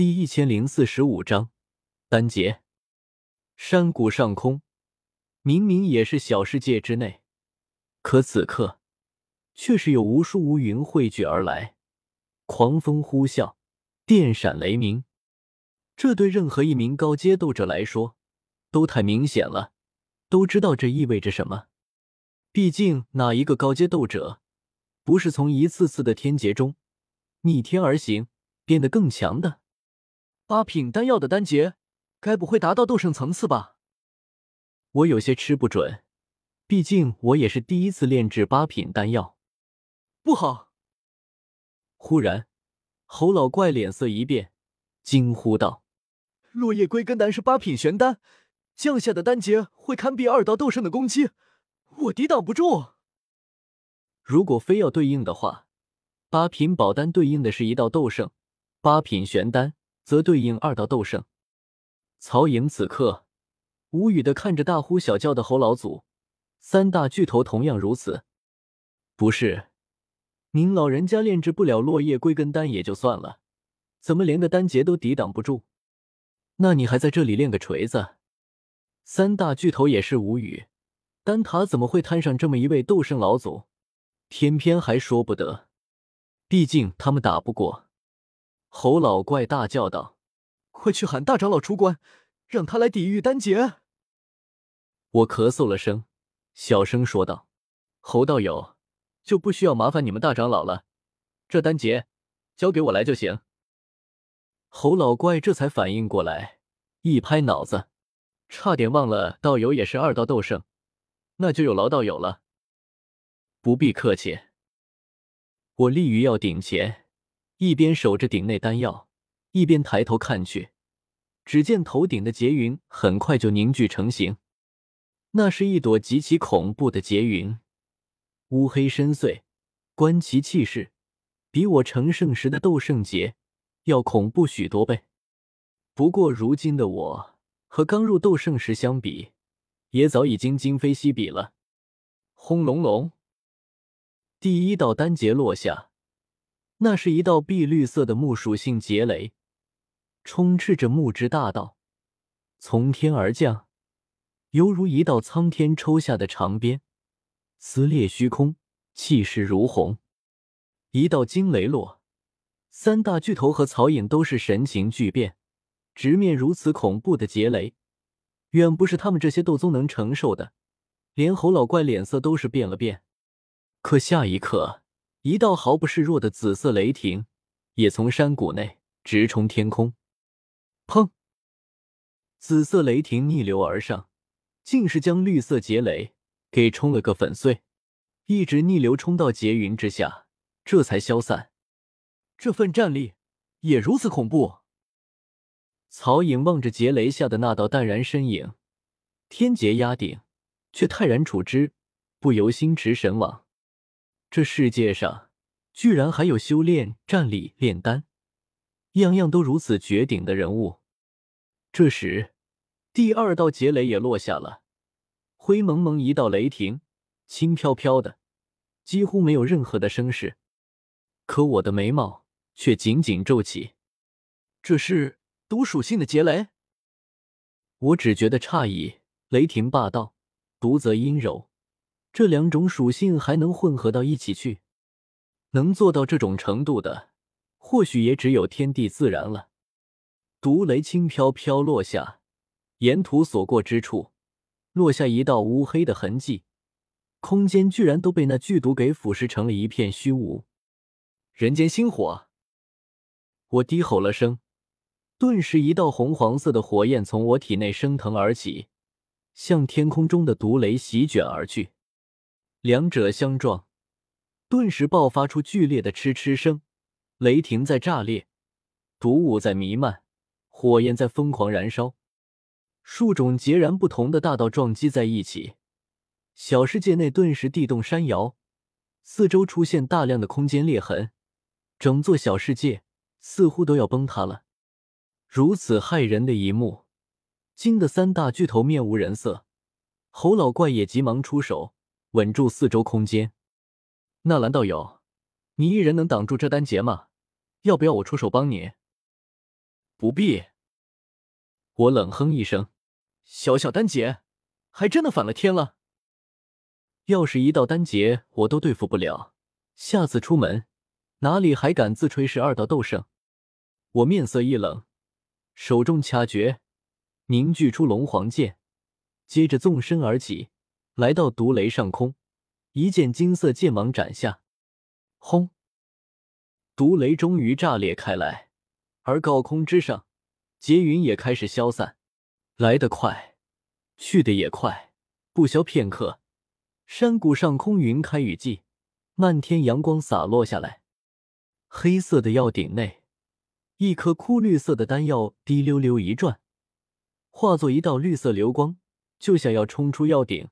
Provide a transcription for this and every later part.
第一千零四十五章单节。山谷上空，明明也是小世界之内，可此刻却是有无数乌云汇聚而来，狂风呼啸，电闪雷鸣。这对任何一名高阶斗者来说都太明显了，都知道这意味着什么。毕竟，哪一个高阶斗者不是从一次次的天劫中逆天而行，变得更强的？八品丹药的丹劫，该不会达到斗圣层次吧？我有些吃不准，毕竟我也是第一次炼制八品丹药。不好！忽然，侯老怪脸色一变，惊呼道：“落叶归根丹是八品玄丹，降下的丹劫会堪比二道斗圣的攻击，我抵挡不住。如果非要对应的话，八品宝丹对应的是一道斗圣，八品玄丹。”则对应二道斗圣。曹颖此刻无语的看着大呼小叫的侯老祖，三大巨头同样如此。不是，您老人家炼制不了落叶归根丹也就算了，怎么连个丹劫都抵挡不住？那你还在这里练个锤子？三大巨头也是无语，丹塔怎么会摊上这么一位斗圣老祖？偏偏还说不得，毕竟他们打不过。侯老怪大叫道：“快去喊大长老出关，让他来抵御丹劫！”我咳嗽了声，小声说道：“侯道友，就不需要麻烦你们大长老了，这丹劫交给我来就行。”侯老怪这才反应过来，一拍脑子，差点忘了道友也是二道斗圣，那就有劳道友了。不必客气，我立于药鼎前。一边守着鼎内丹药，一边抬头看去，只见头顶的劫云很快就凝聚成型。那是一朵极其恐怖的劫云，乌黑深邃，观其气势，比我成圣时的斗圣劫要恐怖许多倍。不过如今的我和刚入斗圣时相比，也早已经今非昔比了。轰隆隆，第一道丹劫落下。那是一道碧绿色的木属性劫雷，充斥着木之大道，从天而降，犹如一道苍天抽下的长鞭，撕裂虚空，气势如虹。一道惊雷落，三大巨头和曹颖都是神情巨变，直面如此恐怖的劫雷，远不是他们这些斗宗能承受的。连侯老怪脸色都是变了变，可下一刻。一道毫不示弱的紫色雷霆也从山谷内直冲天空，砰！紫色雷霆逆流而上，竟是将绿色劫雷给冲了个粉碎，一直逆流冲到劫云之下，这才消散。这份战力也如此恐怖。曹颖望着劫雷下的那道淡然身影，天劫压顶，却泰然处之，不由心驰神往。这世界上居然还有修炼、战力、炼丹，样样都如此绝顶的人物。这时，第二道劫雷也落下了，灰蒙蒙一道雷霆，轻飘飘的，几乎没有任何的声势。可我的眉毛却紧紧皱起。这是毒属性的劫雷？我只觉得诧异。雷霆霸道，毒则阴柔。这两种属性还能混合到一起去，能做到这种程度的，或许也只有天地自然了。毒雷轻飘飘落下，沿途所过之处，落下一道乌黑的痕迹，空间居然都被那剧毒给腐蚀成了一片虚无。人间星火！我低吼了声，顿时一道红黄色的火焰从我体内升腾而起，向天空中的毒雷席卷而去。两者相撞，顿时爆发出剧烈的嗤嗤声。雷霆在炸裂，毒雾在弥漫，火焰在疯狂燃烧。数种截然不同的大道撞击在一起，小世界内顿时地动山摇，四周出现大量的空间裂痕，整座小世界似乎都要崩塌了。如此骇人的一幕，惊得三大巨头面无人色。侯老怪也急忙出手。稳住四周空间，纳兰道友，你一人能挡住这丹劫吗？要不要我出手帮你？不必。我冷哼一声，小小丹劫，还真的反了天了。要是一道丹劫我都对付不了，下次出门哪里还敢自吹是二道斗圣？我面色一冷，手中掐诀，凝聚出龙皇剑，接着纵身而起，来到毒雷上空，一剑金色剑芒斩下，轰！毒雷终于炸裂开来，而高空之上，劫云也开始消散。来得快，去的也快，不消片刻，山谷上空云开雨霁，漫天阳光洒落下来。黑色的药鼎内，一颗枯绿色的丹药滴溜溜一转，化作一道绿色流光，就想要冲出药鼎，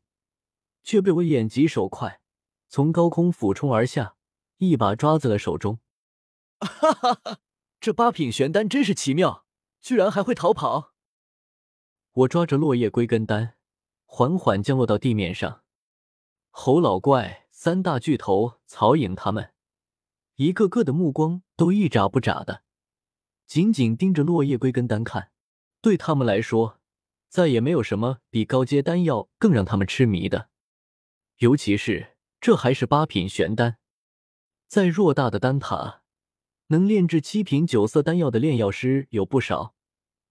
却被我眼疾手快，从高空俯冲而下，一把抓在了手中。哈哈哈！这八品玄丹真是奇妙，居然还会逃跑。我抓着落叶归根丹，缓缓降落到地面上。侯老怪、三大巨头、曹颖他们，一个个的目光都一眨不眨的，紧紧盯着落叶归根丹看。对他们来说，再也没有什么比高阶丹药更让他们痴迷的，尤其是这还是八品玄丹，在偌大的丹塔。能炼制七品九色丹药的炼药师有不少，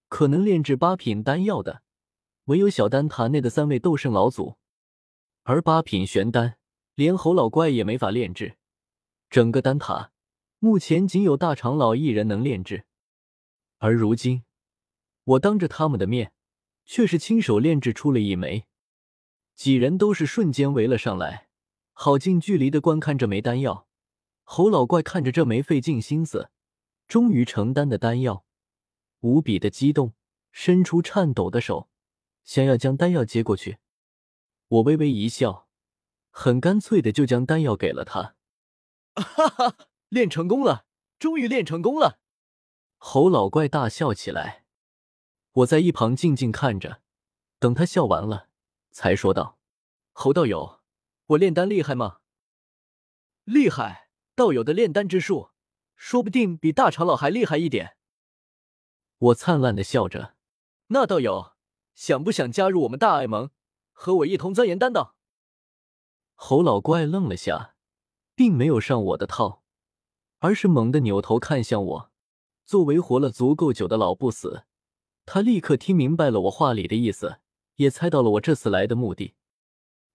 可能炼制八品丹药的，唯有小丹塔内的三位斗圣老祖。而八品玄丹，连侯老怪也没法炼制。整个丹塔目前仅有大长老一人能炼制，而如今我当着他们的面，却是亲手炼制出了一枚。几人都是瞬间围了上来，好近距离的观看这枚丹药。侯老怪看着这枚费尽心思、终于成丹的丹药，无比的激动，伸出颤抖的手，想要将丹药接过去。我微微一笑，很干脆的就将丹药给了他。哈哈，练成功了，终于练成功了！侯老怪大笑起来。我在一旁静静看着，等他笑完了，才说道：“侯道友，我炼丹厉害吗？”“厉害。”道友的炼丹之术，说不定比大长老还厉害一点。我灿烂的笑着。那道友想不想加入我们大爱盟，和我一同钻研丹道？侯老怪愣了下，并没有上我的套，而是猛地扭头看向我。作为活了足够久的老不死，他立刻听明白了我话里的意思，也猜到了我这次来的目的。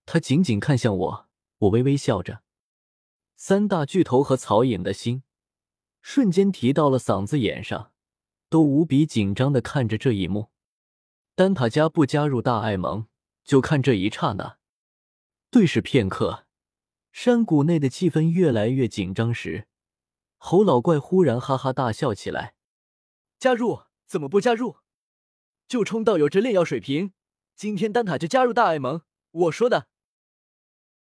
他紧紧看向我，我微微笑着。三大巨头和曹颖的心瞬间提到了嗓子眼上，都无比紧张的看着这一幕。丹塔家不加入大爱盟，就看这一刹那。对视片刻，山谷内的气氛越来越紧张时，侯老怪忽然哈哈大笑起来：“加入？怎么不加入？就冲道友这炼药水平，今天丹塔就加入大爱盟。我说的。”